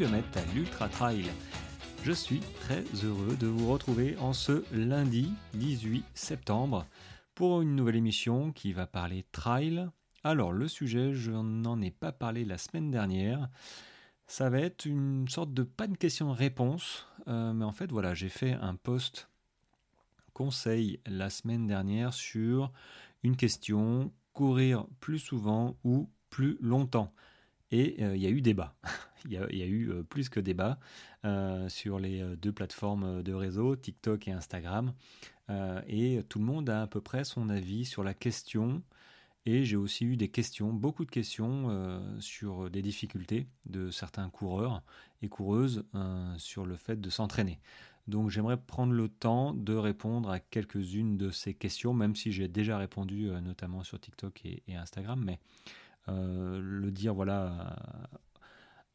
km à l'Ultra Trail. Je suis très heureux de vous retrouver en ce lundi 18 septembre pour une nouvelle émission qui va parler trail. Alors le sujet, je n'en ai pas parlé la semaine dernière. Ça va être une sorte de pas de question-réponse, euh, mais en fait voilà, j'ai fait un post conseil la semaine dernière sur une question courir plus souvent ou plus longtemps. Et euh, il y a eu débat. Il y, a eu euh, plus que débat euh, sur les deux plateformes de réseau, TikTok et Instagram. et tout le monde a à peu près son avis sur la question. Et j'ai aussi eu des questions, beaucoup de questions sur des difficultés de certains coureurs et coureuses sur le fait de s'entraîner. Donc j'aimerais prendre le temps de répondre à quelques-unes de ces questions, même si j'ai déjà répondu notamment sur TikTok et, Instagram. Mais euh, le dire voilà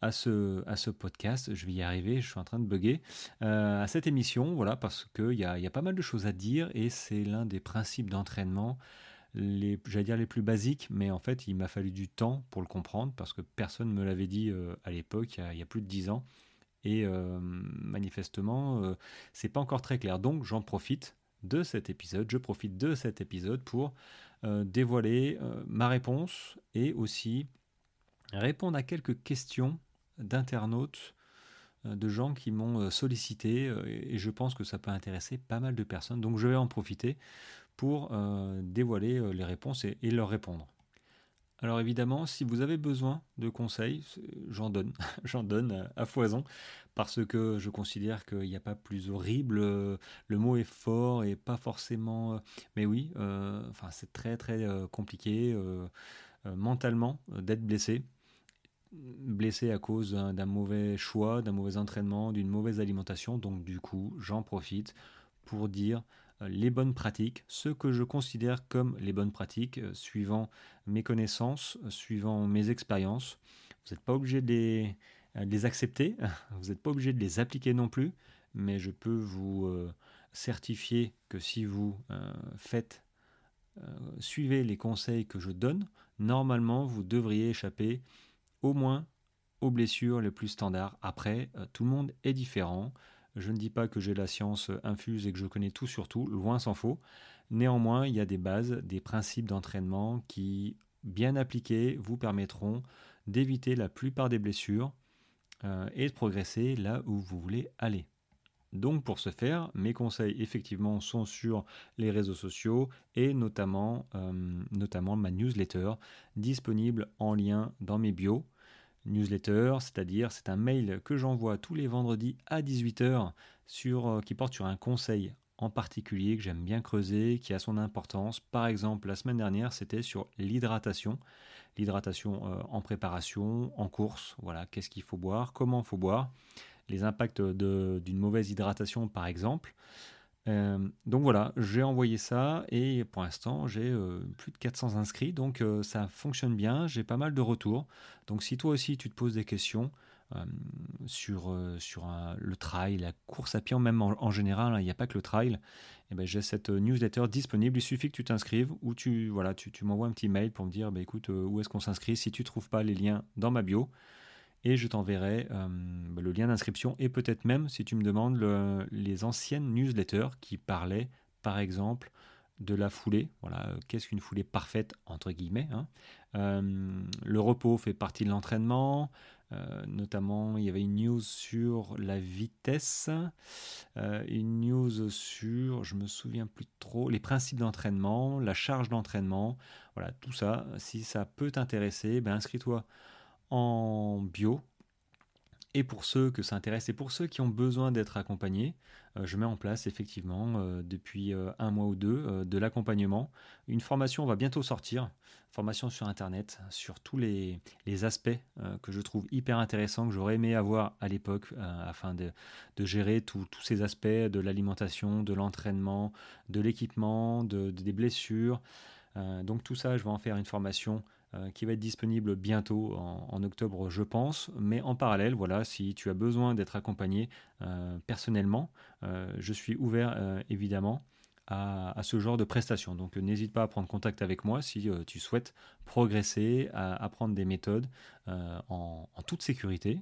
à ce, podcast. Je vais y arriver, je suis en train de bugger. Euh, à cette émission, voilà, parce qu'il y a, y a pas mal de choses à dire et c'est l'un des principes d'entraînement, les, j'allais dire les plus basiques, mais en fait, il m'a fallu du temps pour le comprendre parce que personne ne me l'avait dit euh, à l'époque, il, y a plus de dix ans. Et manifestement, c'est pas encore très clair. Donc, j'en profite de cet épisode, je profite de cet épisode pour euh, dévoiler euh, ma réponse et aussi répondre à quelques questions d'internautes, euh, de gens qui m'ont sollicité et je pense que ça peut intéresser pas mal de personnes. Donc je vais en profiter pour dévoiler les réponses et leur répondre. Alors évidemment, si vous avez besoin de conseils, j'en donne, j'en donne à foison, parce que je considère qu'il n'y a pas plus horrible. Le mot est fort et pas forcément. Mais oui, euh, c'est très très euh, compliqué euh, mentalement d'être blessé, blessé à cause d'un mauvais choix, d'un mauvais entraînement, d'une mauvaise alimentation. Donc du coup, j'en profite pour dire euh, les bonnes pratiques, ce que je considère comme les bonnes pratiques, euh, suivant mes connaissances, euh, suivant mes expériences. Vous n'êtes pas obligé de les, accepter, vous n'êtes pas obligé de les appliquer non plus, mais je peux vous certifier que si vous faites, suivez les conseils que je donne, normalement vous devriez échapper au moins aux blessures les plus standards. Après, tout le monde est différent. Je ne dis pas que j'ai la science infuse et que je connais tout sur tout, loin s'en faut. Néanmoins, il y a des bases, des principes d'entraînement qui, bien appliqués, vous permettront d'éviter la plupart des blessures euh, et de progresser là où vous voulez aller. Donc pour ce faire, mes conseils effectivement sont sur les réseaux sociaux et notamment, euh, notamment ma newsletter disponible en lien dans mes bios newsletter, c'est-à-dire c'est un mail que j'envoie tous les vendredis à 18h sur, euh, qui porte sur un conseil en particulier que j'aime bien creuser, qui a son importance. Par exemple, la semaine dernière, c'était sur l'hydratation. L'hydratation euh, en préparation, en course, voilà, qu'est-ce qu'il faut boire, comment il faut boire, les impacts d'une mauvaise hydratation par exemple. Euh, donc voilà, j'ai envoyé ça et pour l'instant j'ai euh, plus de 400 inscrits, donc euh, ça fonctionne bien, j'ai pas mal de retours. Donc si toi aussi tu te poses des questions sur, sur le trail, la course à pied, même en, général, hein, il n'y a pas que le trail, eh ben, j'ai cette newsletter disponible, il suffit que tu t'inscrives ou tu, voilà, tu, tu m'envoies un petit mail pour me dire bah, écoute où est-ce qu'on s'inscrit, si tu ne trouves pas les liens dans ma bio, et je t'enverrai euh, le lien d'inscription et peut-être même, si tu me demandes, les anciennes newsletters qui parlaient, par exemple, de la foulée. Voilà, euh, qu'est-ce qu'une foulée parfaite entre guillemets hein. euh, Le repos fait partie de l'entraînement. notamment, il y avait une news sur la vitesse, une news sur, je me souviens plus trop, les principes d'entraînement, la charge d'entraînement. Voilà, tout ça. Si ça peut t'intéresser, ben inscris-toi en bio. Et pour ceux que ça intéresse et pour ceux qui ont besoin d'être accompagnés, euh, je mets en place effectivement euh, depuis euh, un mois ou deux de l'accompagnement. Une formation va bientôt sortir, formation sur Internet, sur tous les, aspects que je trouve hyper intéressants, que j'aurais aimé avoir à l'époque afin de, gérer tous ces aspects de l'alimentation, de l'entraînement, de l'équipement, de, des blessures. donc tout ça, je vais en faire une formation qui va être disponible bientôt en, octobre, je pense. Mais en parallèle, voilà, si tu as besoin d'être accompagné euh, personnellement, euh, je suis ouvert évidemment à, ce genre de prestations. Donc n'hésite pas à prendre contact avec moi si tu souhaites progresser, à apprendre des méthodes en, toute sécurité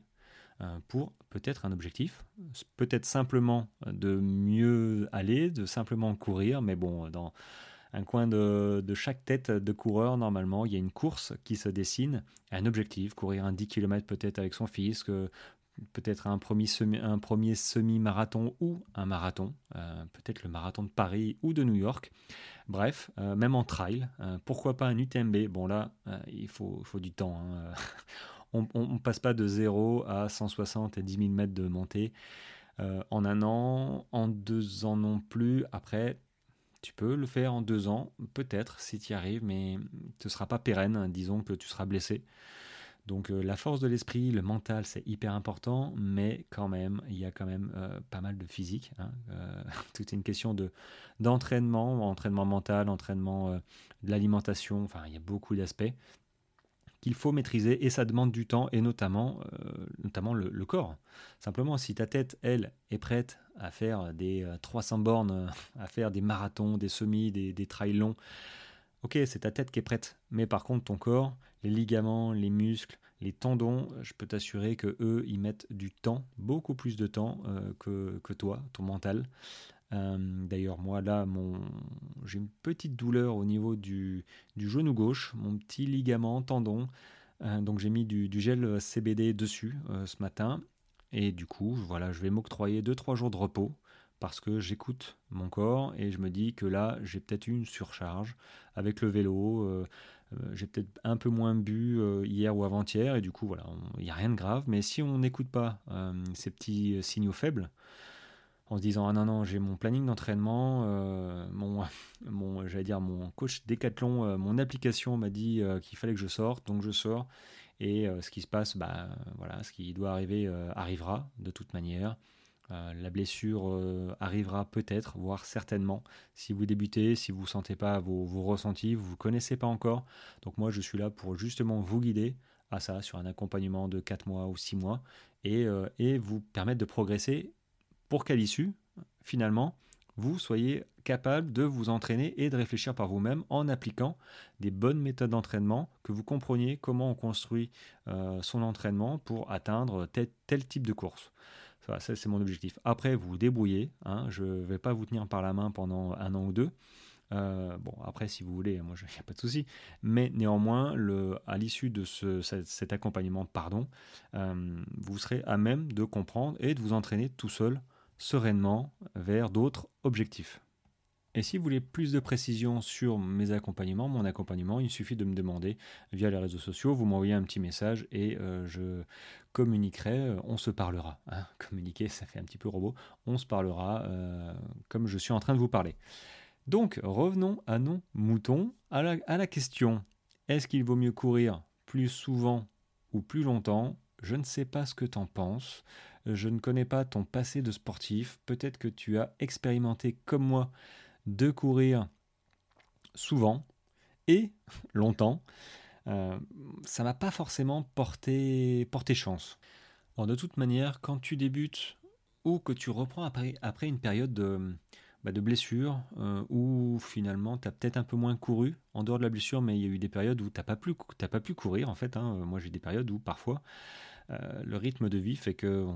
pour peut-être un objectif, peut-être simplement de mieux aller, de simplement courir, mais bon, dans un coin de, chaque tête de coureur, normalement, il y a une course qui se dessine, un objectif, courir un 10 km peut-être avec son fils, peut-être un premier, semi, un premier semi-marathon ou un marathon, euh, peut-être le marathon de Paris ou de New York. Bref, euh, même en trail, euh, pourquoi pas un UTMB Bon là, il faut, faut, du temps. Hein. on ne passe pas de 0 à 160 et 10 000 mètres de montée en un an, en deux ans non plus. Après, tu peux le faire en deux ans, peut-être, si tu y arrives, mais ce ne sera pas pérenne. Disons que tu seras blessé. Donc euh, la force de l'esprit, le mental, c'est hyper important, mais quand même, il y a quand même euh, pas mal de physique. Hein. Euh, tout est une question de d'entraînement, entraînement mental, entraînement de l'alimentation. Enfin, il y a beaucoup d'aspects qu'il faut maîtriser et ça demande du temps et notamment, euh, le, corps. Simplement, si ta tête, elle, est prête à faire des 300 euh, bornes, à faire des marathons, des semis, des, des trails longs, ok, c'est ta tête qui est prête. Mais par contre, ton corps, les ligaments, les muscles, les tendons, je peux t'assurer que eux, ils mettent du temps, beaucoup plus de temps euh, que, toi, ton mental. Euh, d'ailleurs, moi, là, mon... j'ai une petite douleur au niveau du, genou gauche, mon petit ligament, tendon. Euh, donc, j'ai mis du, gel CBD dessus euh, ce matin. Et du coup, voilà, je vais m'octroyer 2-3 jours de repos parce que j'écoute mon corps et je me dis que là, j'ai peut-être eu une surcharge avec le vélo. j'ai peut-être un peu moins bu hier ou avant-hier et du coup, voilà, il n'y a rien de grave. Mais si on n'écoute pas ces petits signaux faibles, en se disant ah non non j'ai mon planning d'entraînement euh, mon, mon j'allais dire mon coach décathlon euh, mon application m'a dit euh, qu'il fallait que je sorte donc je sors. Et ce qui se passe bah voilà ce qui doit arriver arrivera de toute manière. La blessure arrivera peut-être voire certainement. Si vous débutez si vous sentez pas vos, vos ressentis vous connaissez pas encore. Donc moi je suis là pour justement vous guider à ça sur un accompagnement de 4 mois ou 6 mois et vous permettre de progresser pour qu'à l'issue, finalement, vous soyez capable de vous entraîner et de réfléchir par vous-même en appliquant des bonnes méthodes d'entraînement, que vous compreniez comment on construit euh, son entraînement pour atteindre tel, type de course. Ça, c'est mon objectif. Après, vous vous débrouillez. Hein, je ne vais pas vous tenir par la main pendant un an ou deux. Euh, bon, après, si vous voulez, moi, il n'y a pas de souci. Mais néanmoins, le, à l'issue de ce, cet accompagnement, pardon, euh, vous serez à même de comprendre et de vous entraîner tout seul sereinement vers d'autres objectifs. Et si vous voulez plus de précision sur mes accompagnements, mon accompagnement, il suffit de me demander via les réseaux sociaux, vous m'envoyez un petit message et euh, je communiquerai, euh, on se parlera. Hein. Communiquer, ça fait un petit peu robot, on se parlera euh, comme je suis en train de vous parler. Donc revenons à nos moutons, à la, à la question, est-ce qu'il vaut mieux courir plus souvent ou plus longtemps? Je ne sais pas ce que tu en penses. Je ne connais pas ton passé de sportif. Peut-être que tu as expérimenté comme moi de courir souvent et longtemps. Euh, ça m'a pas forcément porté, porté chance. de toute manière, quand tu débutes ou que tu reprends après, une période de, bah, de blessure, euh, où finalement tu as peut-être un peu moins couru en dehors de la blessure, mais il y a eu des périodes où tu n'as pas, pas, pu courir en fait. Hein. Moi j'ai des périodes où parfois euh, le rythme de vie fait qu'on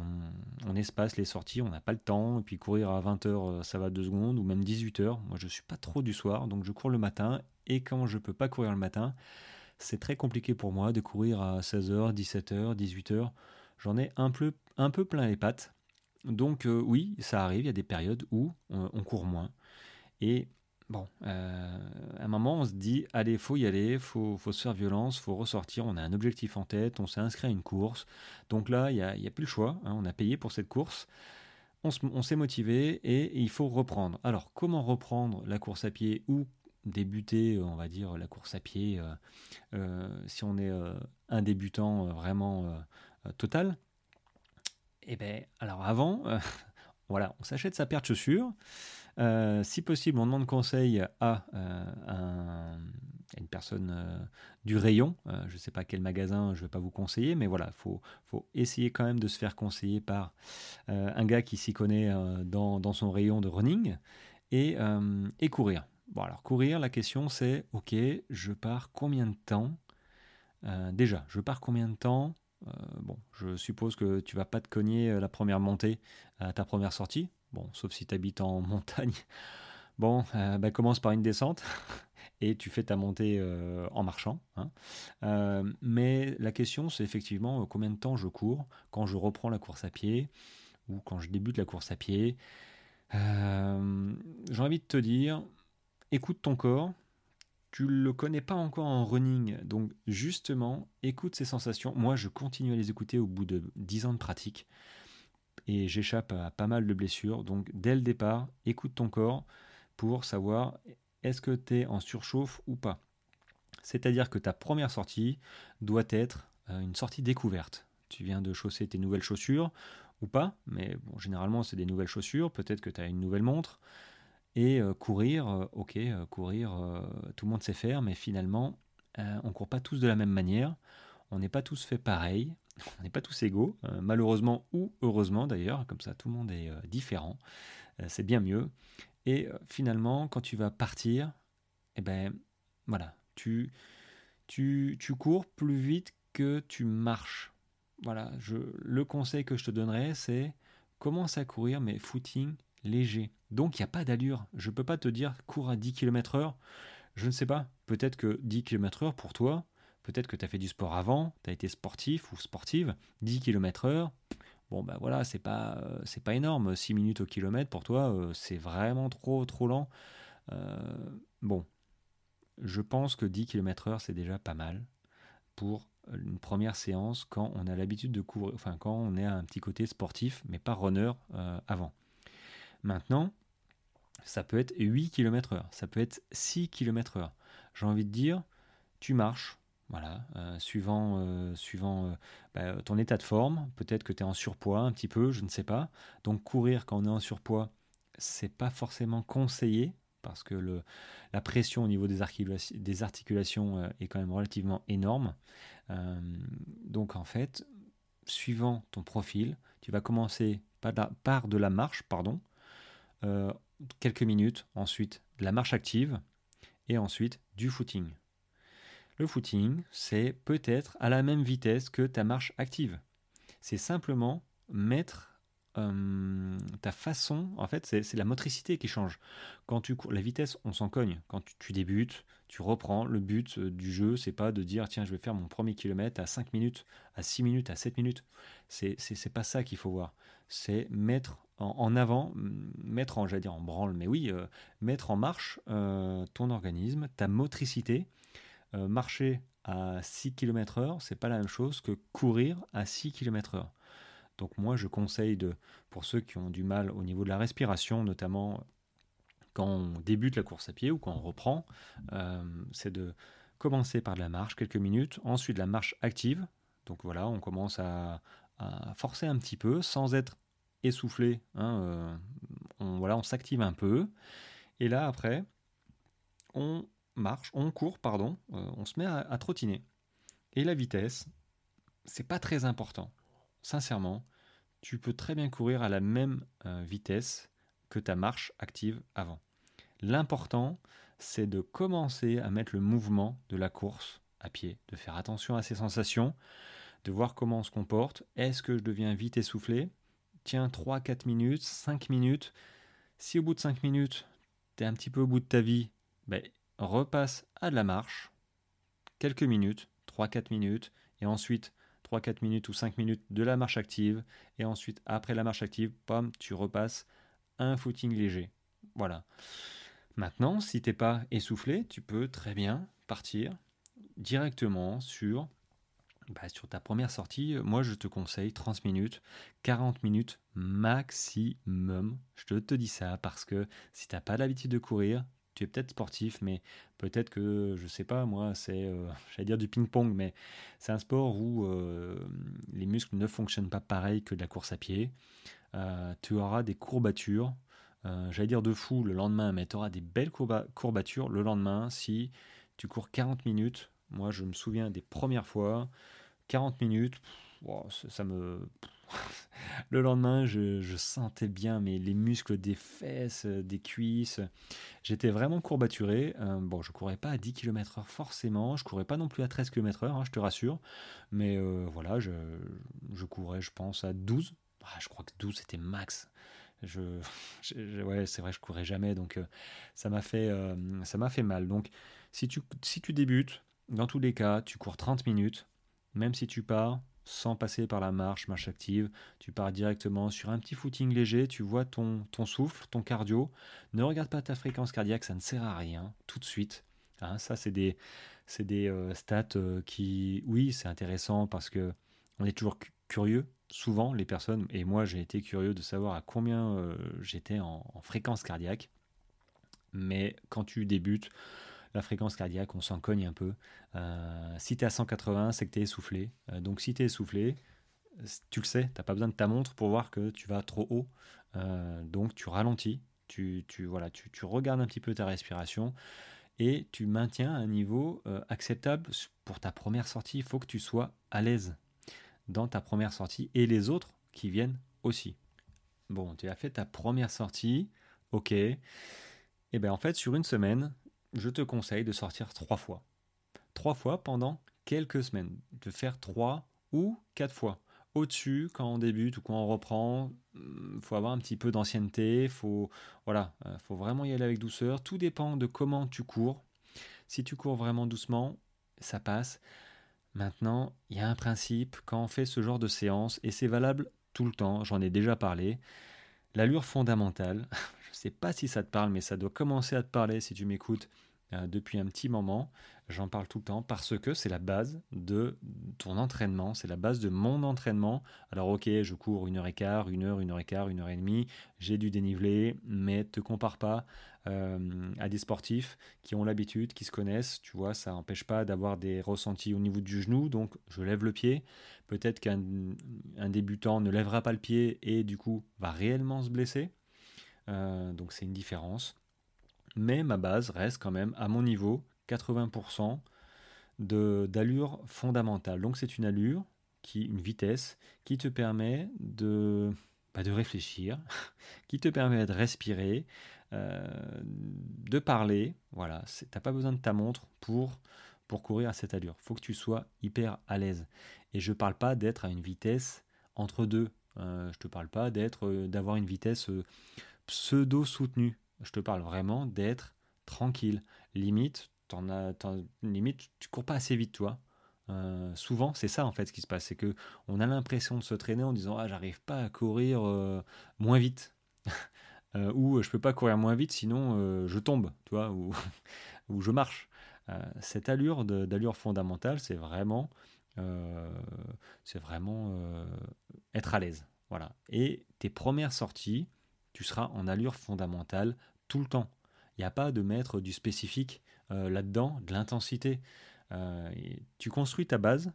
on espace les sorties, on n'a pas le temps, et puis courir à 20h, euh, ça va deux secondes, ou même 18h. Moi, je suis pas trop du soir, donc je cours le matin, et quand je peux pas courir le matin, c'est très compliqué pour moi de courir à 16h, 17h, 18h. J'en ai un peu, un peu plein les pattes. Donc euh, oui, ça arrive, il y a des périodes où on court moins. Et Bon, euh, à un moment, on se dit, allez, faut y aller, faut, faut se faire violence, faut ressortir. On a un objectif en tête, on s'est inscrit à une course. Donc là, il n'y a, plus le choix. Hein, on a payé pour cette course. On s'est motivé et, il faut reprendre. Alors, comment reprendre la course à pied ou débuter, on va dire, la course à pied euh, euh, si on est un débutant vraiment total? Eh bien, alors avant, voilà, on s'achète sa paire de chaussures. Euh, si possible, on demande conseil à, euh, une personne euh, du rayon. je ne sais pas quel magasin, je ne vais pas vous conseiller, mais voilà, il faut, essayer quand même de se faire conseiller par un gars qui s'y connaît dans, son rayon de running. et, et courir. Bon, alors courir, la question c'est, ok, je pars combien de temps Déjà, je pars combien de temps Bon, je suppose que tu vas pas te cogner la première montée à ta première sortie. Bon, sauf si tu habites en montagne. Bon, bah, commence par une descente et tu fais ta montée euh, en marchant. Hein. Euh, mais la question, c'est effectivement euh, combien de temps je cours quand je reprends la course à pied ou quand je débute la course à pied. J'ai envie de te dire, écoute ton corps. Tu le connais pas encore en running, donc justement, écoute ces sensations. Moi, je continue à les écouter au bout de 10 ans de pratique et j'échappe à pas mal de blessures. Donc, dès le départ, écoute ton corps pour savoir est-ce que tu es en surchauffe ou pas C'est-à-dire que ta première sortie doit être euh, une sortie découverte. Tu viens de chausser tes nouvelles chaussures ou pas, mais bon, généralement c'est des nouvelles chaussures, peut-être que tu as une nouvelle montre. Et euh, courir, euh, ok, courir, tout le monde sait faire, mais finalement, on ne court pas tous de la même manière, on n'est pas tous fait pareil, on n'est pas tous égaux, malheureusement ou heureusement d'ailleurs, comme ça tout le monde est différent, c'est bien mieux. Et euh, finalement, quand tu vas partir, eh ben, voilà, tu, tu, tu cours plus vite que tu marches. Voilà, je, le conseil que je te donnerais, c'est commence à courir, mais footing léger. Donc il n'y a pas d'allure. Je ne peux pas te dire cours à 10 km/h. Je ne sais pas. Peut-être que 10 km/h pour toi, peut-être que tu as fait du sport avant, tu as été sportif ou sportive. 10 km/h, Bon, ben voilà, c'est pas, euh, c'est pas énorme. 6 minutes au kilomètre, pour toi, euh, c'est vraiment trop, trop lent. Euh, bon, je pense que 10 km/h, c'est déjà pas mal pour une première séance quand on a l'habitude de courir, enfin, quand on est à un petit côté sportif, mais pas runner avant. Maintenant, ça peut être 8 km/h, ça peut être 6 km/h. J'ai envie de dire, tu marches, voilà, euh, suivant, euh, suivant euh, bah, ton état de forme, peut-être que tu es en surpoids un petit peu, je ne sais pas. Donc courir quand on est en surpoids, c'est pas forcément conseillé parce que la pression au niveau des, articulations est quand même relativement énorme. donc en fait, suivant ton profil, tu vas commencer par de la marche, pardon, quelques minutes, ensuite de la marche active et ensuite du footing. Le footing, c'est peut-être à la même vitesse que ta marche active. C'est simplement mettre euh, ta façon, en fait, c'est la motricité qui change. Quand tu cours, la vitesse, on s'en cogne. Quand tu, débutes, tu reprends. Le but euh, du jeu, c'est pas de dire tiens, je vais faire mon premier kilomètre à 5 minutes, à 6 minutes, à 7 minutes. C'est pas ça qu'il faut voir. C'est mettre en, avant, mettre en, j'allais dire en branle, mais oui, euh, mettre en marche ton organisme, ta motricité euh, marcher à 6 km/h, c'est pas la même chose que courir à 6 km/h. Donc moi je conseille de, pour ceux qui ont du mal au niveau de la respiration, notamment quand on débute la course à pied ou quand on reprend, euh, c'est de commencer par de la marche quelques minutes, ensuite la marche active. Donc voilà, on commence à, forcer un petit peu sans être essoufflé. Hein, euh, on, voilà, on s'active un peu. Et là après, on marche, on court, pardon, euh, on se met à, trottiner. Et la vitesse, c'est pas très important. Sincèrement, tu peux très bien courir à la même euh, vitesse que ta marche active avant. L'important, c'est de commencer à mettre le mouvement de la course à pied, de faire attention à ses sensations, de voir comment on se comporte. Est-ce que je deviens vite essoufflé? Tiens, 3, 4 minutes, 5 minutes. Si au bout de 5 minutes, tu es un petit peu au bout de ta vie, ben, repasse à de la marche, quelques minutes, 3-4 minutes, et ensuite 3-4 minutes ou 5 minutes de la marche active, et ensuite après la marche active, tu repasses un footing léger. Voilà. Maintenant, si t'es pas essoufflé, tu peux très bien partir directement sur, bah, sur ta première sortie. Moi, je te conseille 30 minutes, 40 minutes maximum. Je te, dis ça parce que si t'as pas l'habitude de courir, tu es peut-être sportif, mais peut-être que, je sais pas, moi, c'est, euh, j'allais dire du ping-pong, mais c'est un sport où euh, les muscles ne fonctionnent pas pareil que de la course à pied. Euh, tu auras des courbatures, j'allais dire de fou le lendemain, mais tu auras des belles courbatures le lendemain si tu cours 40 minutes. Moi, je me souviens des premières fois, 40 minutes, ça, me. le lendemain, je, sentais bien mais les muscles des fesses, des cuisses. J'étais vraiment courbaturé. Euh, bon, je courais pas à 10 km/h forcément. Je courais pas non plus à 13 km/h, hein, je te rassure. Mais euh, voilà, je, courais, je pense, à 12. Ah, je crois que 12 c'était max. Je, ouais, c'est vrai, je courais jamais, donc euh, ça m'a fait, fait mal. Donc, si tu, si tu débutes, dans tous les cas, tu cours 30 minutes, même si tu pars sans passer par la marche, marche active. Tu pars directement sur un petit footing léger, tu vois ton, ton souffle, ton cardio. Ne regarde pas ta fréquence cardiaque, ça ne sert à rien tout de suite. Hein, ça, c'est des, des euh, stats euh, qui, oui, c'est intéressant parce que on est toujours curieux. Souvent, les personnes, et moi j'ai été curieux de savoir à combien euh, j'étais en, fréquence cardiaque. Mais quand tu débutes, la fréquence cardiaque, on s'en cogne un peu. Euh, si tu es à 180, c'est que tu es essoufflé. Euh, donc si tu es essoufflé, tu le sais, tu n'as pas besoin de ta montre pour voir que tu vas trop haut. Euh, donc tu ralentis, tu, voilà, tu, tu, regardes un petit peu ta respiration et tu maintiens un niveau acceptable pour ta première sortie. Il faut que tu sois à l'aise dans ta première sortie et les autres qui viennent aussi. Bon, tu as fait ta première sortie, ok. Et eh bien en fait, sur une semaine, je te conseille de sortir trois fois. Trois fois pendant quelques semaines. De faire trois ou quatre fois. Au-dessus, quand on débute ou quand on reprend, il hmm, faut avoir un petit peu d'ancienneté, faut voilà, euh, faut vraiment y aller avec douceur. Tout dépend de comment tu cours. Si tu cours vraiment doucement, ça passe. Maintenant, il y a un principe quand on fait ce genre de séance, et c'est valable tout le temps, j'en ai déjà parlé, l'allure fondamentale, sais pas si ça te parle, mais ça doit commencer à te parler si tu m'écoutes euh, depuis un petit moment. J'en parle tout le temps parce que c'est la base de ton entraînement, c'est la base de mon entraînement. Alors ok, je cours une heure et quart, une heure, une heure et quart, une heure et demie, j'ai du dénivelé, mais te compare pas euh, à des sportifs qui ont l'habitude, qui se connaissent. Tu vois, ça n'empêche pas d'avoir des ressentis au niveau du genou, donc je lève le pied. Peut-être qu'un débutant ne lèvera pas le pied et du coup va réellement se blesser. Euh, donc c'est une différence mais ma base reste quand même à mon niveau 80% d'allure fondamentale. Donc c'est une allure, qui, une vitesse qui te permet de, bah, de réfléchir, qui te permet de respirer, euh, de parler. Voilà, t'as pas besoin de ta montre pour pour courir à cette allure. Faut que tu sois hyper à l'aise. Et je ne parle pas d'être à une vitesse entre deux. Euh, je te parle pas d'être, euh, d'avoir une vitesse pseudo soutenue. Je te parle vraiment d'être tranquille. Limite, t'en as, limite, tu cours pas assez vite, toi. Euh, souvent, c'est ça en fait ce qui se passe, c'est que on a l'impression de se traîner en disant ah j'arrive pas à courir euh, moins vite, euh, ou je peux pas courir moins vite sinon je tombe, tu vois, ou, ou je marche. cette allure d'allure fondamentale, c'est vraiment, c'est vraiment être à l'aise, voilà. Et tes premières sorties, tu seras en allure fondamentale tout le temps. Il n'y a pas de mettre du spécifique euh, là-dedans, de l'intensité. Euh, tu construis ta base,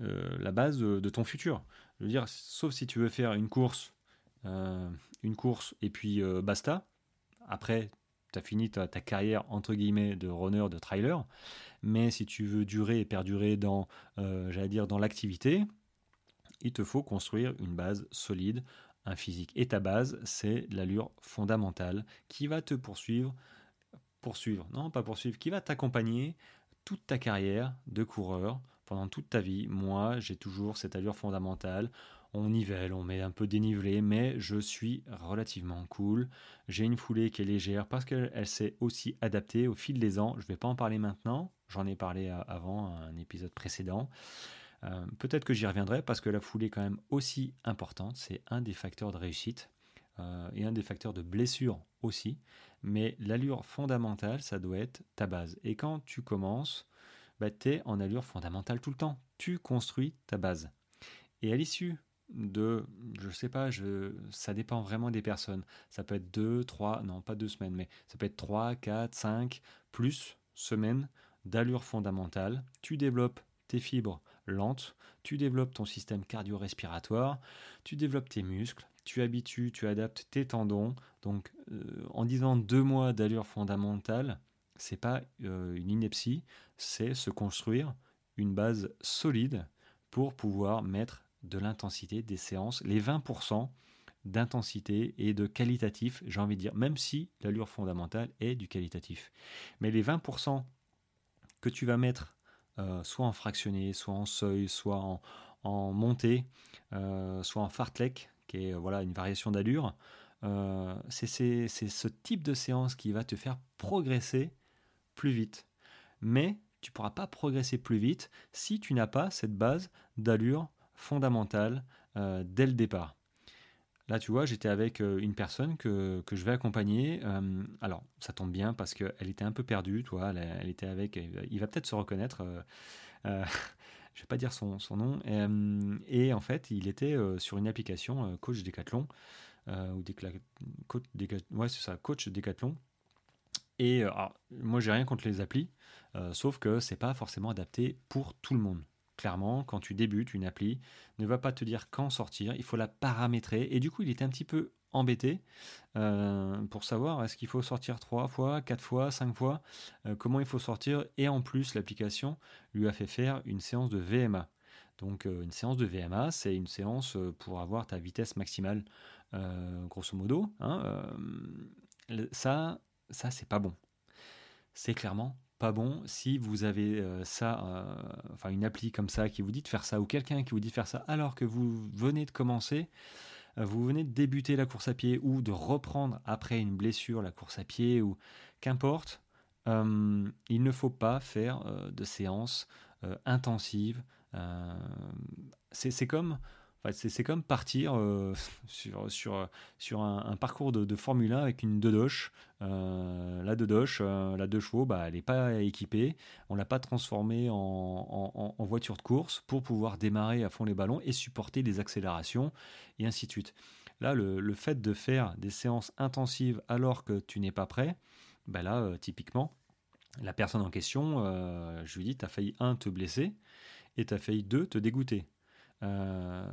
euh, la base de, ton futur. Je veux dire, sauf si tu veux faire une course, une course et puis basta. Après, tu as fini ta, carrière entre guillemets de runner, de trailer. Mais si tu veux durer et perdurer dans, j'allais dans l'activité, il te faut construire une base solide un physique. Et ta base, c'est l'allure fondamentale qui va te poursuivre, poursuivre, non pas poursuivre, qui va t'accompagner toute ta carrière de coureur pendant toute ta vie. Moi, j'ai toujours cette allure fondamentale. On nivelle, on met un peu dénivelé, mais je suis relativement cool. J'ai une foulée qui est légère parce qu'elle s'est aussi adaptée au fil des ans. Je ne vais pas en parler maintenant, j'en ai parlé avant un épisode précédent. Euh, peut-être que j'y reviendrai parce que la foulée est quand même aussi importante. C'est un des facteurs de réussite euh, et un des facteurs de blessure aussi. Mais l'allure fondamentale, ça doit être ta base. Et quand tu commences, bah, tu es en allure fondamentale tout le temps. Tu construis ta base. Et à l'issue de, je sais pas, ça dépend vraiment des personnes. Ça peut être deux, trois, non pas deux semaines, mais ça peut être trois, quatre, cinq, plus semaines d'allure fondamentale. Tu développes tes fibres lente, tu développes ton système cardio-respiratoire, tu développes tes muscles, tu habitues, tu adaptes tes tendons. Donc, euh, en disant deux mois d'allure fondamentale, c'est pas euh, une ineptie, c'est se construire une base solide pour pouvoir mettre de l'intensité des séances, les 20% d'intensité et de qualitatif, j'ai envie de dire, même si l'allure fondamentale est du qualitatif. Mais les 20% que tu vas mettre euh, soit en fractionné, soit en seuil, soit en, montée, euh, soit en fartlek, qui est voilà, une variation d'allure, euh, c'est ce type de séance qui va te faire progresser plus vite. Mais tu ne pourras pas progresser plus vite si tu n'as pas cette base d'allure fondamentale dès le départ. Là, tu vois, j'étais avec euh, une personne que, je vais accompagner. Euh, alors, ça tombe bien parce qu'elle était un peu perdue, toi. Elle, était avec. Il va peut-être se reconnaître. Euh, euh je vais pas dire son, nom. Et, en fait, il était sur une application Coach Decathlon. ou coach ouais, c'est ça, Coach Decathlon. Et moi, j'ai rien contre les applis, sauf que c'est pas forcément adapté pour tout le monde. Clairement, quand tu débutes une appli, ne va pas te dire quand sortir, il faut la paramétrer. Et du coup, il était un petit peu embêté euh, pour savoir est-ce qu'il faut sortir trois fois, quatre fois, cinq fois, euh, comment il faut sortir. Et en plus, l'application lui a fait faire une séance de VMA. Donc euh, une séance de VMA, c'est une séance pour avoir ta vitesse maximale, grosso modo. Hein, ça, ça c'est pas bon. C'est clairement pas bon si vous avez euh, ça, euh, enfin une appli comme ça qui vous dit de faire ça ou quelqu'un qui vous dit de faire ça alors que vous venez de commencer, euh, vous venez de débuter la course à pied ou de reprendre après une blessure la course à pied ou qu'importe, il ne faut pas faire de séances intensives. c'est comme c'est comme partir euh, sur, un, parcours de, Formule 1 avec une Dodoche. Euh, la Dodoche, euh, la deux chevaux, bah, elle n'est pas équipée. On l'a pas transformée en, voiture de course pour pouvoir démarrer à fond les ballons et supporter les accélérations et ainsi de suite. Là, le, fait de faire des séances intensives alors que tu n'es pas prêt, bah là, typiquement, la personne en question, je lui dis, tu as failli, un, te blesser et tu as failli, deux, te dégoûter. Euh,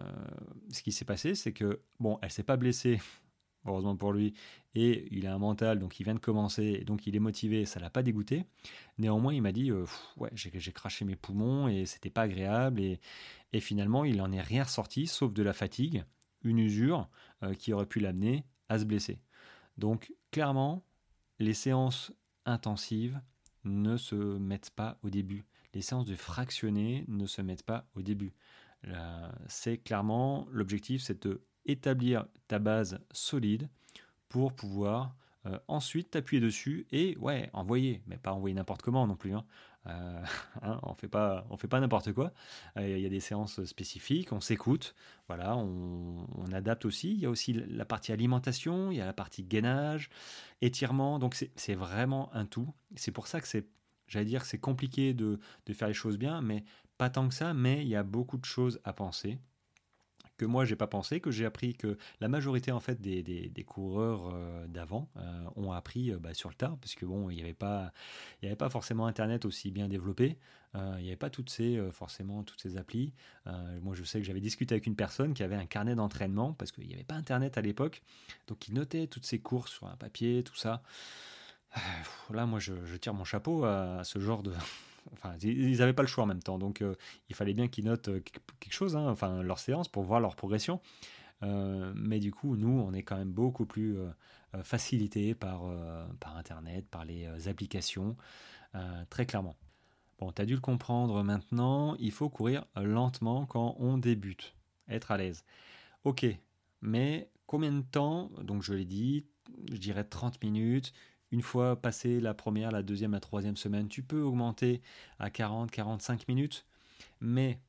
ce qui s'est passé, c'est que, bon, elle s'est pas blessée, heureusement pour lui, et il a un mental, donc il vient de commencer, donc il est motivé, ça l'a pas dégoûté. Néanmoins, il m'a dit, euh, ouais, j'ai craché mes poumons et c'était pas agréable, et, et, finalement, il en est rien ressorti, sauf de la fatigue, une usure euh, qui aurait pu l'amener à se blesser. Donc, clairement, les séances intensives ne se mettent pas au début. Les séances de fractionner ne se mettent pas au début. C'est clairement l'objectif, c'est de établir ta base solide pour pouvoir euh, ensuite t'appuyer dessus et ouais envoyer, mais pas envoyer n'importe comment non plus. Hein. Euh, hein, on fait pas, on fait pas n'importe quoi. Euh, il y a des séances spécifiques, on s'écoute, voilà, on, on, adapte aussi. Il y a aussi la partie alimentation, il y a la partie gainage, étirement. Donc c'est vraiment un tout. C'est pour ça que c'est j'allais dire c'est compliqué de, de, faire les choses bien, mais pas tant que ça, mais il y a beaucoup de choses à penser que moi j'ai pas pensé, que j'ai appris que la majorité en fait des, des, coureurs euh, d'avant euh, ont appris euh, bah, sur le tard, parce que bon, il n'y avait pas, avait pas forcément Internet aussi bien développé, il n'y avait pas toutes ces forcément toutes ces applis. moi, je sais que j'avais discuté avec une personne qui avait un carnet d'entraînement parce qu'il n'y avait pas Internet à l'époque, donc il notait toutes ses courses sur un papier, tout ça. Là, moi, je, je tire mon chapeau à ce genre de, enfin, ils n'avaient pas le choix en même temps, donc euh, il fallait bien qu'ils notent euh, quelque chose, hein, enfin leur séance pour voir leur progression. Euh, mais du coup, nous, on est quand même beaucoup plus facilité par, par Internet, par les applications, très clairement. Bon, tu as dû le comprendre maintenant, il faut courir lentement quand on débute, être à l'aise. Ok, mais combien de temps Donc je l'ai dit, je dirais 30 minutes, une fois passé la première, la deuxième, la troisième semaine, tu peux augmenter à 40, 45 minutes. Mais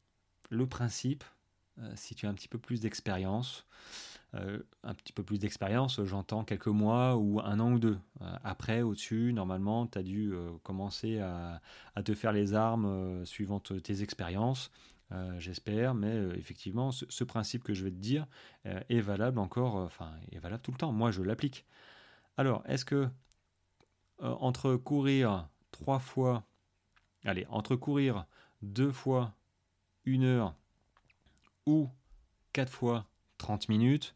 le principe, euh, si tu as un petit peu plus d'expérience, euh, un petit peu plus d'expérience, j'entends quelques mois ou un an ou deux. Euh, après, au-dessus, normalement, tu as dû commencer à, te faire les armes suivant tes expériences. J'espère, mais effectivement, ce, principe que je vais te dire est valable encore, enfin, est valable tout le temps. Moi, je l'applique. Alors, est-ce que entre courir trois fois, allez, entre courir deux fois une heure ou quatre fois 30 minutes,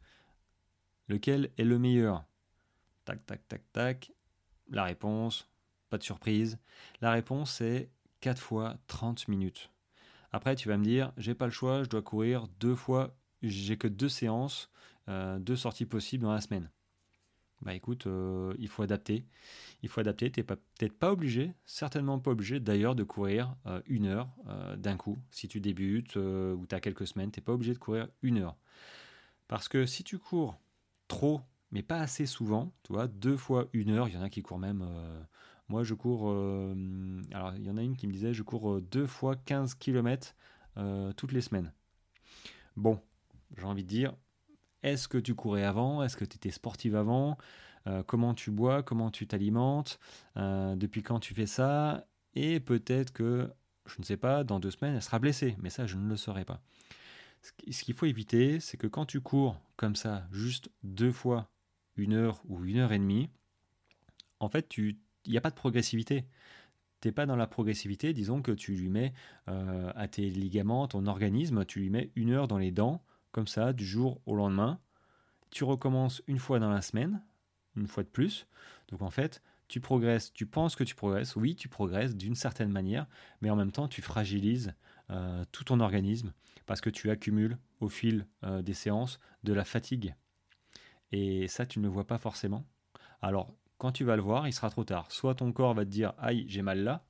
lequel est le meilleur? Tac, tac, tac, tac. La réponse, pas de surprise. La réponse est 4 fois 30 minutes. Après, tu vas me dire, j'ai pas le choix, je dois courir deux fois, j'ai que deux séances, deux sorties possibles dans la semaine. Bah écoute, il faut adapter. Il faut adapter. Tu n'es peut-être pas obligé, certainement pas obligé d'ailleurs de courir une heure d'un coup. Si tu débutes ou tu as quelques semaines, tu n'es pas obligé de courir une heure. Parce que si tu cours trop, mais pas assez souvent, tu vois, deux fois une heure, il y en a qui courent même. Euh, moi, je cours. Euh, alors, il y en a une qui me disait je cours euh, deux fois 15 km toutes les semaines. Bon, j'ai envie de dire est-ce que tu courais avant? Est-ce que tu étais sportive avant? Comment tu bois? Comment tu t'alimentes? Depuis quand tu fais ça? Et peut-être que, je ne sais pas, dans deux semaines, elle sera blessée. Mais ça, je ne le saurais pas. Ce qu'il faut éviter, c'est que quand tu cours comme ça, juste deux fois une heure ou une heure et demie, en fait, il n'y a pas de progressivité. Pas dans la progressivité, disons que tu lui mets euh, à tes ligaments, ton organisme, tu lui mets une heure dans les dents, comme ça, du jour au lendemain. Tu recommences une fois dans la semaine, une fois de plus. Donc en fait, tu progresses, tu penses que tu progresses, oui, tu progresses d'une certaine manière, mais en même temps, tu fragilises euh, tout ton organisme parce que tu accumules au fil euh, des séances de la fatigue. Et ça, tu ne le vois pas forcément. Alors, quand tu vas le voir, il sera trop tard. Soit ton corps va te dire aïe, j'ai mal là,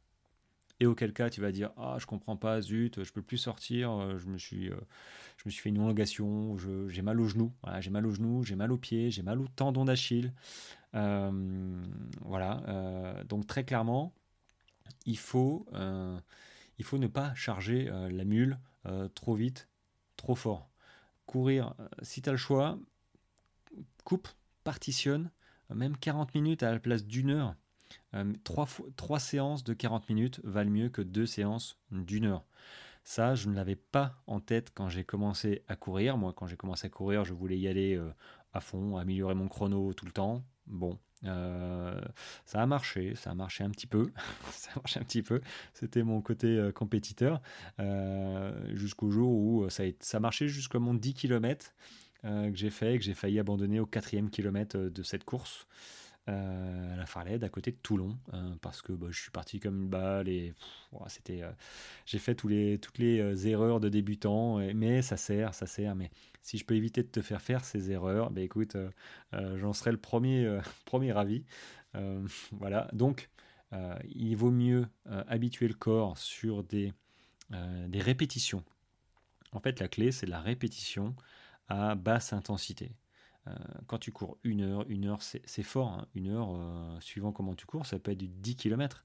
et auquel cas tu vas dire ah je comprends pas zut je peux plus sortir euh, je me suis je me suis fait une elongation j'ai mal au genou j'ai mal au genou j'ai mal aux pieds j'ai mal au tendon d'Achille voilà donc très clairement il faut il faut ne pas charger euh, la mule euh, trop vite, trop fort. Courir, euh, si tu as le choix, coupe, partitionne, même 40 minutes à la place d'une heure. Trois, trois, séances de 40 minutes valent mieux que deux séances d'une heure. Ça, je ne l'avais pas en tête quand j'ai commencé à courir. Moi, quand j'ai commencé à courir, je voulais y aller à fond, améliorer mon chrono tout le temps. Bon, euh, ça a marché, ça a marché un petit peu. ça a marché un petit peu. C'était mon côté euh, compétiteur. Euh, jusqu'au jour où ça a, ça marché jusqu'à mon 10 km que j'ai fait, que j'ai failli abandonner au quatrième kilomètre de cette course. À la Farled, à côté de Toulon, parce que bah, je suis parti comme une balle et c'était, j'ai fait les, toutes les erreurs de débutant, mais ça sert, ça sert. Mais si je peux éviter de te faire faire ces erreurs, ben écoute, euh, euh, j'en serai le premier, euh, premier ravi. voilà, donc il vaut mieux habituer le corps sur des, des répétitions. En fait, la clé, c'est la répétition à basse intensité. Quand tu cours une heure, une heure, c'est fort. Hein. Une heure, suivant comment tu cours, ça peut être du 10 km.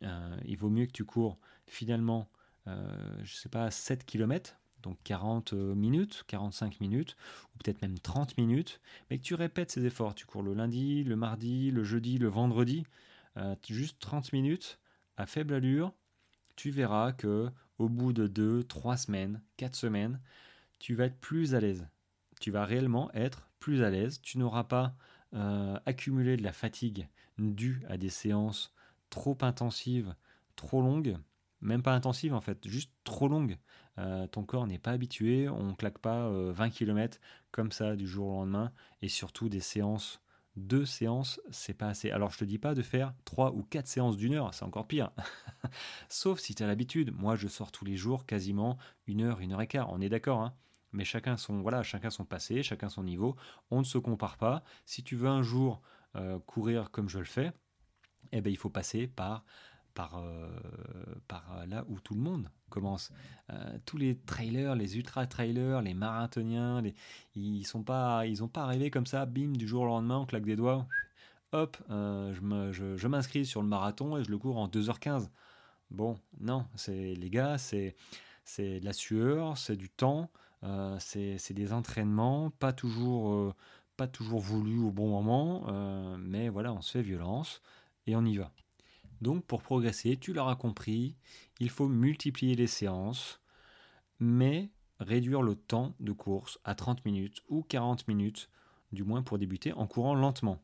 il vaut mieux que tu cours finalement, je ne sais pas, 7 km donc 40 euh, minutes, 45 minutes, ou peut-être même 30 minutes, mais que tu répètes ces efforts. Tu cours le lundi, le mardi, le jeudi, le vendredi, euh, juste 30 minutes à faible allure, tu verras que au bout de 2, 3 semaines, 4 semaines, tu vas être plus à l'aise. Tu vas réellement être à l'aise. Tu n'auras pas euh, accumulé de la fatigue due à des séances trop intensives, trop longues, même pas intensives en fait, juste trop longues. Euh, ton corps n'est pas habitué, on claque pas 20 euh, km comme ça du jour au lendemain, et surtout des séances, deux séances, c'est pas assez. Alors je te dis pas de faire trois ou quatre séances d'une heure, c'est encore pire. Sauf si tu as l'habitude. Moi je sors tous les jours quasiment une heure, une heure et quart, on est d'accord, hein mais chacun son voilà, chacun son passé, chacun son niveau. On ne se compare pas. Si tu veux un jour euh, courir comme je le fais, eh ben, il faut passer par par, euh, par là où tout le monde commence. Euh, tous les trailers, les ultra-trailers, les marathoniens, ils sont pas, ils ont pas arrivé comme ça, bim, du jour au lendemain, on claque des doigts, hop, je m'inscris sur le marathon et je le cours en 2h15. Bon, non, c'est les gars, c'est de la sueur, c'est du temps, c'est des entraînements, pas toujours, pas toujours voulus au bon moment, mais voilà, on se fait violence et on y va. Donc pour progresser, tu l'auras compris, il faut multiplier les séances, mais réduire le temps de course à 30 minutes ou 40 minutes, du moins pour débuter, en courant lentement.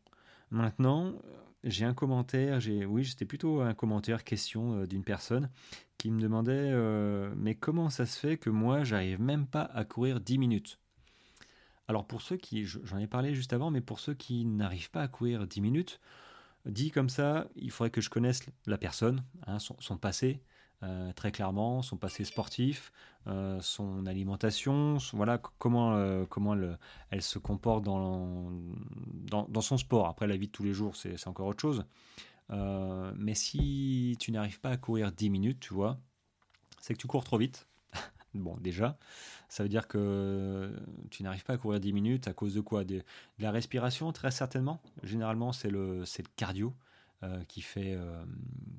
Maintenant, j'ai un commentaire, j'ai oui, c'était plutôt un commentaire question euh, d'une personne qui me demandait euh, mais comment ça se fait que moi j'arrive même pas à courir 10 minutes? Alors pour ceux qui j'en ai parlé juste avant mais pour ceux qui n'arrivent pas à courir 10 minutes, Dit comme ça, il faudrait que je connaisse la personne, hein, son, passé, très clairement, son passé sportif, son alimentation, voilà comment, comment elle, se comporte dans, dans, dans, son sport. Après, la vie de tous les jours, c'est encore autre chose. mais si tu n'arrives pas à courir 10 minutes, tu vois, c'est que tu cours trop vite. bon, déjà, ça veut dire que tu n'arrives pas à courir 10 minutes à cause de quoi? De, la respiration, très certainement. Généralement, c'est le, le cardio. Euh, qui fait, euh,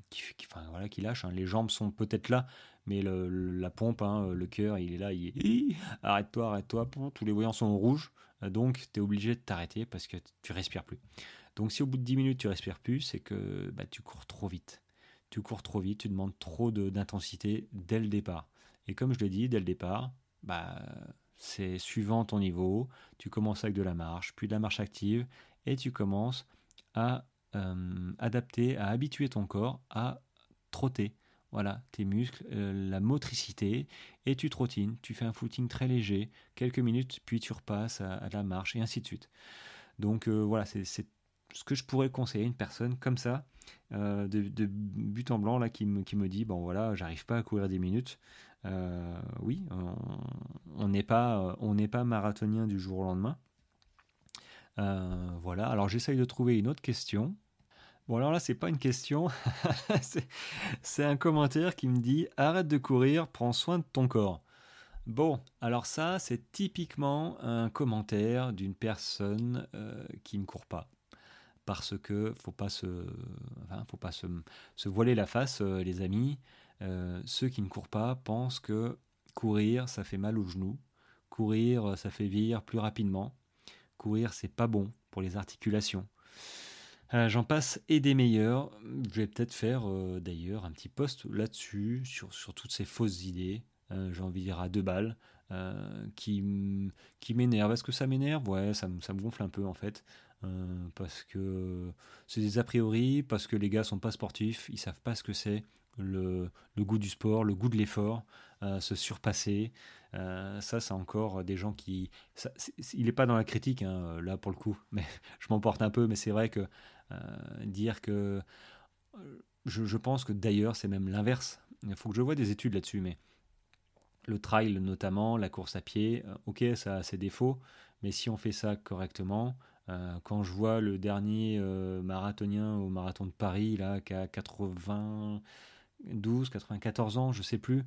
qui, enfin, voilà, qui lâche. Hein. Les jambes sont peut-être là, mais la pompe, hein, le cœur, il est là, il est arrête-toi, arrête-toi. Tous les voyants sont rouges, donc tu es obligé de t'arrêter parce que tu respires plus. Donc si au bout de 10 minutes tu respires plus, c'est que bah, tu cours trop vite. Tu cours trop vite, tu demandes trop d'intensité dès le départ. Et comme je l'ai dit, dès le départ, bah, c'est suivant ton niveau, tu commences avec de la marche, puis de la marche active, et tu commences à euh, adapter, à habituer ton corps à trotter. Voilà, tes muscles, euh, la motricité, et tu trottines, tu fais un footing très léger, quelques minutes, puis tu repasses à, la marche, et ainsi de suite. Donc euh, voilà, c'est ce que je pourrais conseiller à une personne comme ça, de, de, but en blanc, là, qui me, qui me dit, bon voilà, j'arrive pas à courir 10 minutes, euh, oui, on n'est pas, on n'est pas marathonien du jour au lendemain. Euh, voilà, alors j'essaye de trouver une autre question. Bon, alors là, c'est pas une question, c'est un commentaire qui me dit Arrête de courir, prends soin de ton corps. Bon, alors ça, c'est typiquement un commentaire d'une personne euh, qui ne court pas. Parce que faut pas se, faut pas se, voiler la face, les amis. Euh, ceux qui ne courent pas pensent que courir, ça fait mal aux genoux. Courir, ça fait vieillir plus rapidement. Courir, c'est pas bon pour les articulations. Euh, j'en passe et des meilleurs. Je vais peut-être faire euh, d'ailleurs un petit post là-dessus, sur, sur, toutes ces fausses idées. J'ai envie de dire à deux balles, qui, qui m'énervent. Est-ce que ça m'énerve? Ouais, ça, ça, me gonfle un peu en fait. parce que c'est des a priori, parce que les gars sont pas sportifs, ils savent pas ce que c'est le, goût du sport, le goût de l'effort, euh, se surpasser. Euh, ça, c'est encore des gens qui. il n'est pas dans la critique, hein, là, pour le coup, mais je m'emporte un peu, mais c'est vrai que euh, dire que. Je, pense que d'ailleurs, c'est même l'inverse. Il faut que je vois des études là-dessus, mais le trail notamment, la course à pied, ok, ça a ses défauts, mais si on fait ça correctement, quand je vois le dernier marathonien au marathon de Paris, là, qui a 80, 12, 94 ans, je sais plus,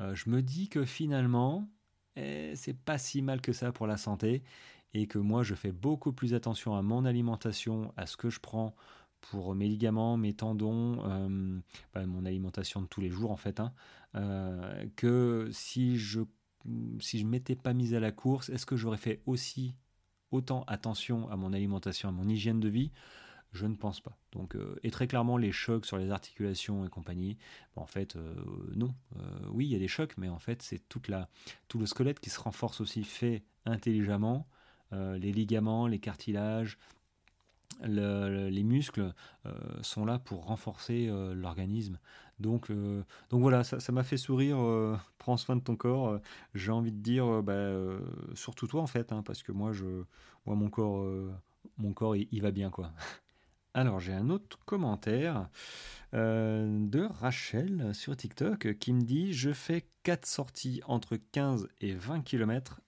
euh, je me dis que finalement, eh, c'est pas si mal que ça pour la santé et que moi je fais beaucoup plus attention à mon alimentation, à ce que je prends pour mes ligaments, mes tendons, euh, bah, mon alimentation de tous les jours en fait, hein, euh, que si je si je m'étais pas mise à la course, est-ce que j'aurais fait aussi autant attention à mon alimentation, à mon hygiène de vie je ne pense pas. Donc, euh, et très clairement, les chocs sur les articulations et compagnie, en fait, euh, non. Euh, oui, il y a des chocs, mais en fait, c'est toute la, tout le squelette qui se renforce aussi, fait intelligemment. les ligaments, les cartilages, les muscles sont là pour renforcer l'organisme. Donc, donc voilà, ça m'a fait sourire. prends soin de ton corps. J'ai envie de dire, bah, surtout toi en fait, hein, parce que moi, je, moi mon corps, mon corps, il va bien quoi. Alors j'ai un autre commentaire euh, de Rachel sur TikTok qui me dit je fais 4 sorties entre 15 et 20 km,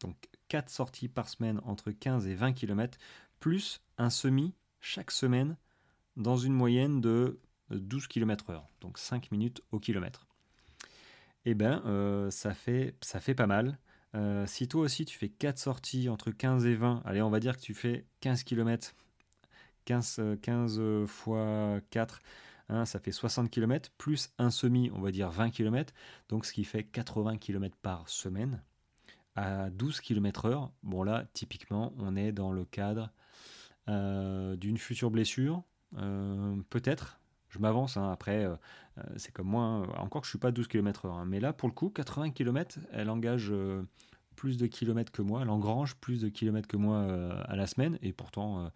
donc 4 sorties par semaine entre 15 et 20 km, plus un semi chaque semaine dans une moyenne de 12 km heure, donc 5 minutes au kilomètre. Eh bien, euh, ça, fait, ça fait pas mal. Euh, si toi aussi tu fais 4 sorties entre 15 et 20, allez, on va dire que tu fais 15 km 15, 15 fois 4, hein, ça fait 60 km, plus un semi, on va dire 20 km, donc ce qui fait 80 km par semaine à 12 km heure. Bon là, typiquement, on est dans le cadre euh, d'une future blessure, euh, peut-être. Je m'avance, hein, après, euh, c'est comme moi, hein, encore que je suis pas 12 km heure, mais là, pour le coup, 80 km, elle engage plus de kilomètres que moi, elle engrange plus de kilomètres que moi à la semaine, et pourtant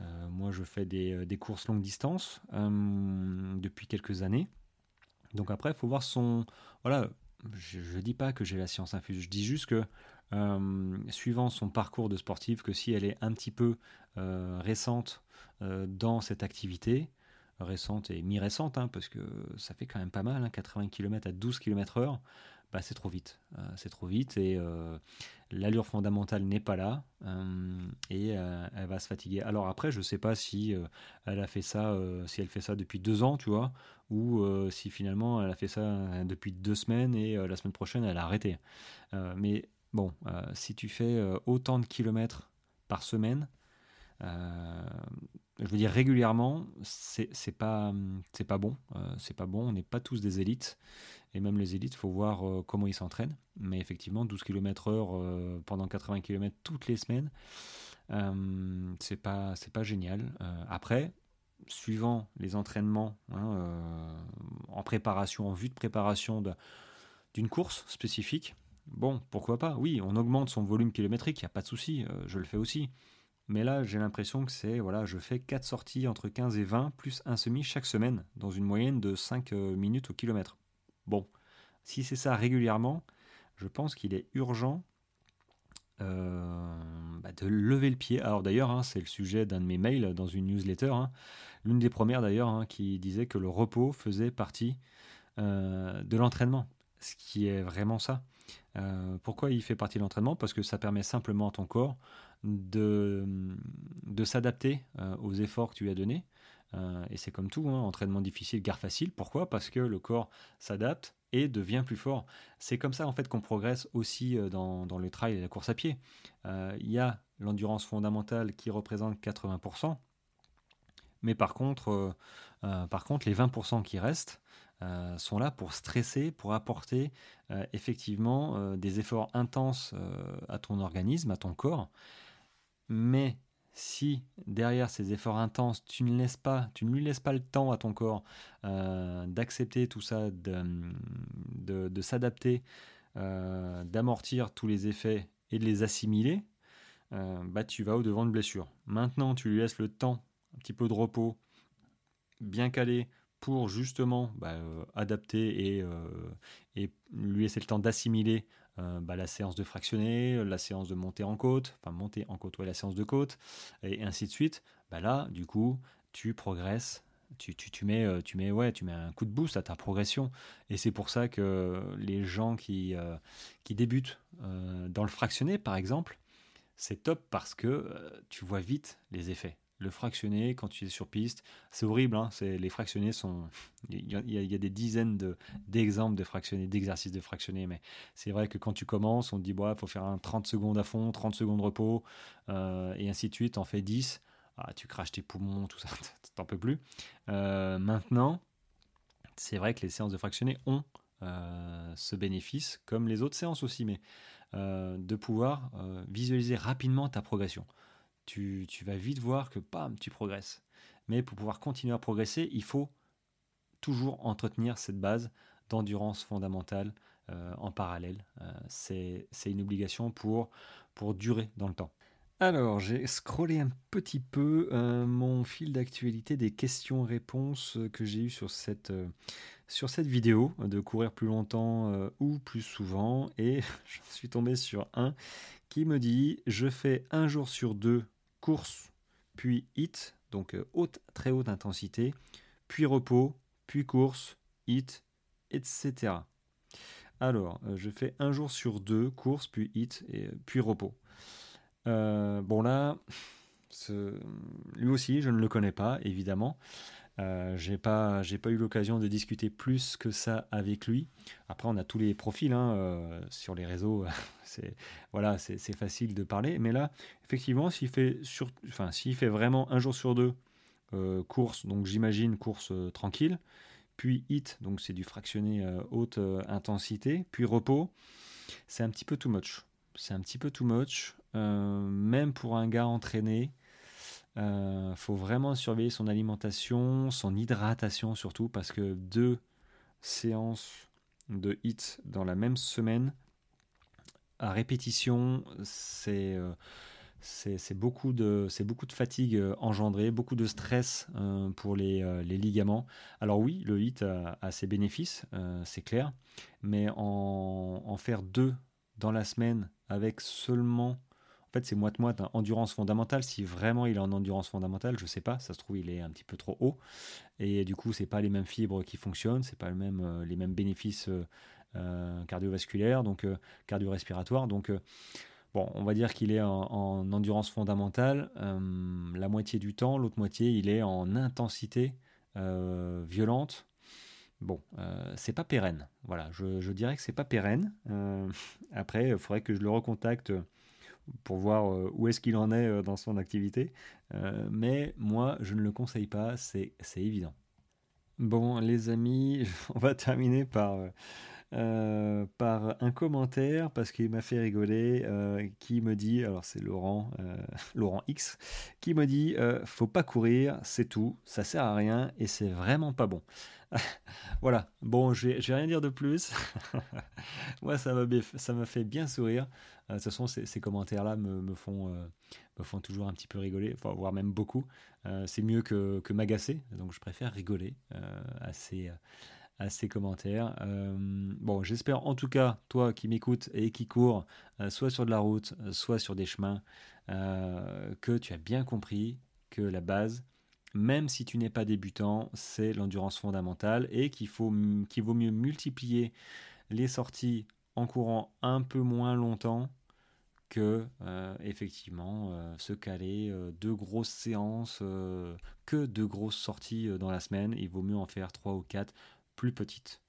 euh, moi, je fais des, euh, courses longue distance euh, depuis quelques années. Donc après, il faut voir son... Voilà, je ne dis pas que j'ai la science infuse, je dis juste que suivant son parcours de sportive, que si elle est un petit peu récente dans cette activité, récente et mi-récente, hein, parce que ça fait quand même pas mal, 80 km à 12 km heure, bah, c'est trop vite. c'est trop vite et l'allure fondamentale n'est pas là et elle va se fatiguer. Alors après, je sais pas si elle a fait ça, si elle fait ça depuis deux ans, tu vois, ou si finalement elle a fait ça depuis deux semaines et la semaine prochaine elle a arrêté. mais bon, si tu fais autant de kilomètres par semaine, je veux dire régulièrement, c'est pas c'est pas bon, c'est pas bon. On n'est pas tous des élites et même les élites, il faut voir euh, comment ils s'entraînent. Mais effectivement, 12 km/h euh, pendant 80 km toutes les semaines, euh, c'est pas pas génial. après, suivant les entraînements hein, en préparation, en vue de préparation d'une course spécifique, bon, pourquoi pas? Oui, on augmente son volume kilométrique, il n'y a pas de souci, je le fais aussi. Mais là, j'ai l'impression que c'est, voilà, je fais 4 sorties entre 15 et 20, plus un semi chaque semaine, dans une moyenne de 5 minutes au kilomètre. Bon, si c'est ça régulièrement, je pense qu'il est urgent euh, bah, de lever le pied. Alors d'ailleurs, hein, c'est le sujet d'un de mes mails dans une newsletter, hein. l'une des premières d'ailleurs, hein, qui disait que le repos faisait partie euh, de l'entraînement, ce qui est vraiment ça. Euh, pourquoi il fait partie de l'entraînement? Parce que ça permet simplement à ton corps de, de s'adapter aux efforts que tu lui as donnés. Et c'est comme tout, entraînement difficile, gare facile. Pourquoi? Parce que le corps s'adapte et devient plus fort. C'est comme ça en fait qu'on progresse aussi euh, dans, le trail et la course à pied. Euh, il y a l'endurance fondamentale qui représente 80%, mais par contre, euh, par contre les 20% qui restent sont là pour stresser, pour apporter effectivement des efforts intenses à ton organisme, à ton corps. Mais si derrière ces efforts intenses, tu ne laisses pas, tu ne lui laisses pas le temps à ton corps euh, d'accepter tout ça, de, s'adapter, euh, d'amortir tous les effets et de les assimiler, euh, bah, tu vas au devant de blessure. Maintenant, tu lui laisses le temps, un petit peu de repos, bien calé pour justement bah, adapter et, et, lui laisser le temps d'assimiler euh, bah, la séance de fractionner, la séance de monter en côte, enfin monter en côte, ouais, la séance de côte, et, ainsi de suite. Bah là, du coup, tu progresses, tu, tu, mets, euh, tu, mets, ouais, tu mets un coup de boost à ta progression. Et c'est pour ça que les gens qui, euh, qui débutent dans le fractionné, par exemple, c'est top parce que tu vois vite les effets le fractionné quand tu es sur piste. C'est horrible, hein, les fractionnés sont. Il y, a, des dizaines d'exemples de, fractionnés, d'exercices de fractionnés, mais c'est vrai que quand tu commences, on te dit, il faut faire un 30 secondes à fond, 30 secondes de repos, euh, et ainsi de suite, en fais 10. Ah, tu craches tes poumons, tout ça, t'en peux plus. Euh, maintenant, c'est vrai que les séances de fractionnés ont euh, ce bénéfice, comme les autres séances aussi, mais de pouvoir visualiser rapidement ta progression tu, vas vite voir que bam, tu progresses. Mais pour pouvoir continuer à progresser, il faut toujours entretenir cette base d'endurance fondamentale euh, en parallèle. Euh, c'est une obligation pour, pour durer dans le temps. Alors, j'ai scrollé un petit peu euh, mon fil d'actualité des questions-réponses que j'ai eues sur cette, sur cette vidéo de courir plus longtemps ou plus souvent. Et je suis tombé sur un qui me dit Je fais un jour sur deux course, puis hit, donc euh, haute, très haute intensité, puis repos, puis course, hit, etc. Alors, euh, je fais un jour sur deux, course, puis hit, et, puis repos. Euh, bon là, lui aussi, je ne le connais pas, évidemment. Euh, j'ai pas, j'ai pas eu l'occasion de discuter plus que ça avec lui. Après, on a tous les profils hein, euh, sur les réseaux. c'est voilà, c'est, facile de parler. Mais là, effectivement, s'il fait sur, enfin, s'il fait vraiment un jour sur deux euh, course, donc j'imagine course tranquille, puis hit, donc c'est du fractionné haute intensité, puis repos, c'est un petit peu too much. C'est un petit peu too much, même pour un gars entraîné. Euh, faut vraiment surveiller son alimentation, son hydratation surtout, parce que deux séances de HIT dans la même semaine, à répétition, c'est euh, beaucoup, de, fatigue euh, engendrée, beaucoup de stress pour les, ligaments. Alors oui, le HIT a, ses bénéfices, c'est clair, mais en, faire deux dans la semaine avec seulement fait, c'est moite-moite, hein. endurance fondamentale. Si vraiment il est en endurance fondamentale, je sais pas, ça se trouve, il est un petit peu trop haut. Et du coup, c'est pas les mêmes fibres qui fonctionnent, c'est pas le même, euh, les mêmes bénéfices euh, cardiovasculaires, donc cardio-respiratoires. Donc, bon, on va dire qu'il est en, en, endurance fondamentale la moitié du temps, l'autre moitié, il est en intensité violente Bon, euh, c'est pas pérenne. Voilà, je, dirais que c'est pas pérenne. Euh, après, il faudrait que je le recontacte pour voir euh, où est-ce qu'il en est dans son activité. mais moi, je ne le conseille pas, c'est évident. Bon, les amis, on va terminer par euh, par un commentaire parce qu'il m'a fait rigoler, euh, qui me dit, alors c'est Laurent, euh, Laurent X, qui me dit, faut pas courir, c'est tout, ça sert à rien et c'est vraiment pas bon. voilà, bon, je vais, rien dire de plus. Moi, ça m'a fait bien sourire. de toute façon, ces, commentaires-là me, me, font, toujours un petit peu rigoler, voire même beaucoup. c'est mieux que, m'agacer, donc je préfère rigoler à ces commentaires. Euh, bon, j'espère en tout cas, toi qui m'écoutes et qui cours, euh, soit sur de la route, euh, soit sur des chemins, que tu as bien compris que la base, même si tu n'es pas débutant, c'est l'endurance fondamentale et qu'il faut vaut mieux multiplier les sorties en courant un peu moins longtemps que effectivement se caler deux grosses séances, que deux grosses sorties dans la semaine. Il vaut mieux en faire trois ou quatre plus petite.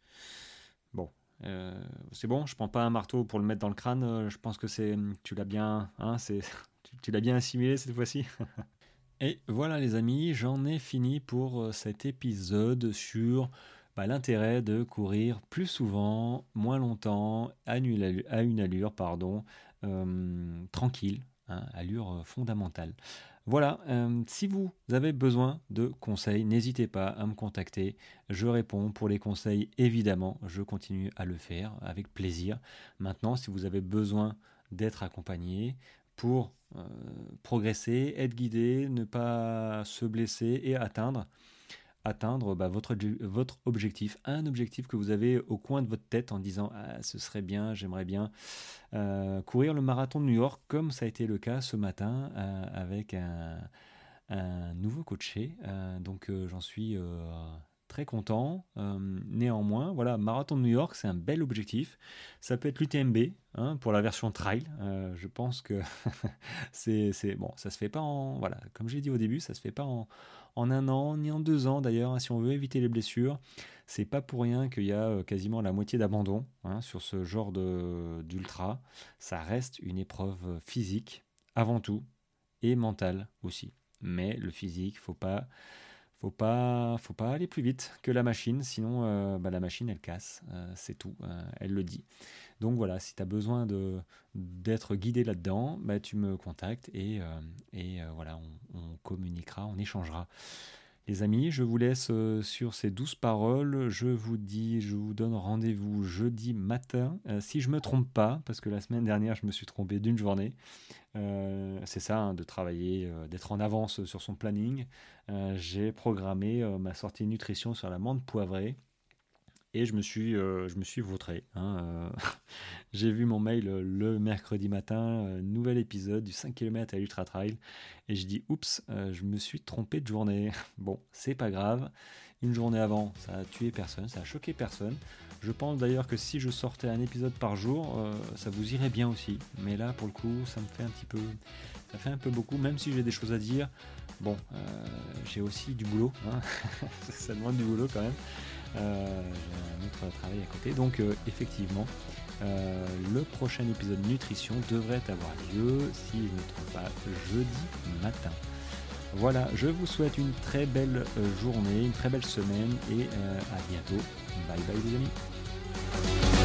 Bon, euh, c'est bon, je prends pas un marteau pour le mettre dans le crâne. Euh, je pense que c'est, tu l'as bien, hein, c'est, tu, l'as bien assimilé cette fois-ci. Et voilà les amis, j'en ai fini pour euh, cet épisode sur bah, l'intérêt de courir plus souvent, moins longtemps, à une allure, pardon, tranquille, hein, allure fondamentale. Voilà, euh, si vous avez besoin de conseils, n'hésitez pas à me contacter. Je réponds pour les conseils, évidemment, je continue à le faire avec plaisir. Maintenant, si vous avez besoin d'être accompagné pour euh, progresser, être guidé, ne pas se blesser et atteindre atteindre bah, votre, objectif, un objectif que vous avez au coin de votre tête en disant ah, ce serait bien, j'aimerais bien euh, courir le marathon de New York comme ça a été le cas ce matin euh, avec un, nouveau coaché. Donc j'en suis très content. néanmoins, voilà, marathon de New York, c'est un bel objectif. Ça peut être l'UTMB hein, pour la version trail. je pense que c'est bon, ça se fait pas en voilà, comme j'ai dit au début, ça se fait pas en en un an, ni en deux ans d'ailleurs, hein, si on veut éviter les blessures. C'est pas pour rien qu'il y a euh, quasiment la moitié d'abandon hein, sur ce genre d'ultra. Ça reste une épreuve physique avant tout et mentale aussi. Mais le physique, faut pas, faut pas, faut pas aller plus vite que la machine, sinon euh, bah, la machine elle casse, euh, c'est tout, elle le dit. Donc voilà, si tu as besoin d'être guidé là-dedans, bah, tu me contactes et, euh, euh, voilà, on, communiquera, on échangera. Les amis, je vous laisse euh, sur ces douces paroles. Je vous dis, je vous donne rendez-vous jeudi matin, si je me trompe pas, parce que la semaine dernière je me suis trompé d'une journée. c'est ça, hein, de travailler, d'être en avance sur son planning. J'ai programmé ma sortie nutrition sur la menthe poivrée et je me suis, euh, je me suis vautré. Hein, euh. J'ai vu mon mail euh, le mercredi matin, nouvel épisode du 5 km à l'Ultra Trail, et je dis oups, je me suis trompé de journée. Bon, c'est pas grave. Une journée avant, ça a tué personne, ça a choqué personne. Je pense d'ailleurs que si je sortais un épisode par jour, ça vous irait bien aussi. Mais là, pour le coup, ça me fait un petit peu, ça fait un peu beaucoup. Même si j'ai des choses à dire, bon, j'ai aussi du boulot. Hein. ça demande du boulot quand même. Euh, j'ai un autre travail à côté. Donc euh, effectivement, euh, le prochain épisode nutrition devrait avoir lieu, si je ne me trompe pas, jeudi matin. Voilà, je vous souhaite une très belle journée, une très belle semaine et à bientôt. Bye bye les amis.